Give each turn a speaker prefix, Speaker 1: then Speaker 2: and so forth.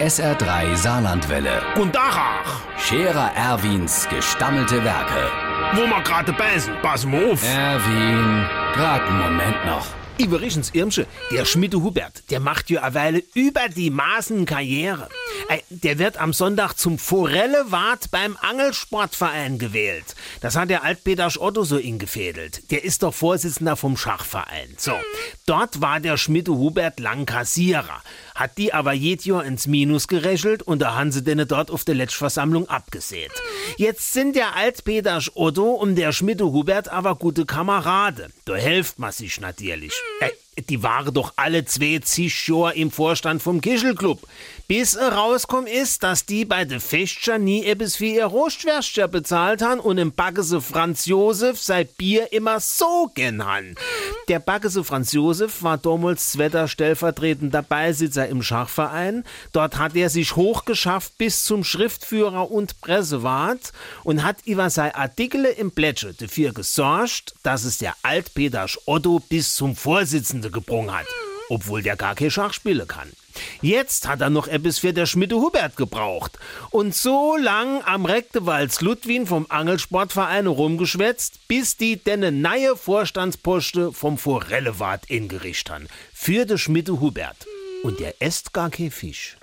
Speaker 1: SR3 Saarlandwelle.
Speaker 2: Und Dachach,
Speaker 1: Scherer Erwins gestammelte Werke.
Speaker 2: wo wir gerade beißen, pass mal auf.
Speaker 1: Erwin, grad einen Moment noch.
Speaker 2: Übrigens, Irmsche, der Schmiede Hubert, der macht ja eine Weile über die Maßen Karriere. Ey, Der wird am Sonntag zum Forellewart beim Angelsportverein gewählt. Das hat der Altpetersch Otto so ingefädelt. Der ist doch Vorsitzender vom Schachverein. So, dort war der Schmiede Hubert lang Kassierer. Hat die aber jet Jahr ins Minus gerechelt und da haben sie denn dort auf der Letztversammlung abgesät. Jetzt sind der Altpetersch Otto und der Schmiede Hubert aber gute Kamerade. Da helft man sich natürlich. Ey, die waren doch alle zwei zig Jahre im Vorstand vom Kischelclub. Bis rauskommt ist, dass die bei de Festscher nie etwas für ihr Rostwärscher bezahlt han und im Backese Franz Josef sein Bier immer so gen han. Der Backese Franz Josef war damals zweiter stellvertretender Beisitzer im Schachverein. Dort hat er sich hochgeschafft bis zum Schriftführer und Pressewart und hat über sein Artikel im Plätsche dafür gesorgt, dass es der Altpetersch Otto bis zum Vorsitzenden gebrungen hat, obwohl der gar kein Schach spielen kann. Jetzt hat er noch etwas für der Schmiede Hubert gebraucht. Und so lang am Rektewalds Ludwin vom Angelsportverein rumgeschwätzt, bis die denne neue Vorstandsposte vom Forellewart ingerichtet haben. Für de Schmiede Hubert. Und der esst gar kein Fisch.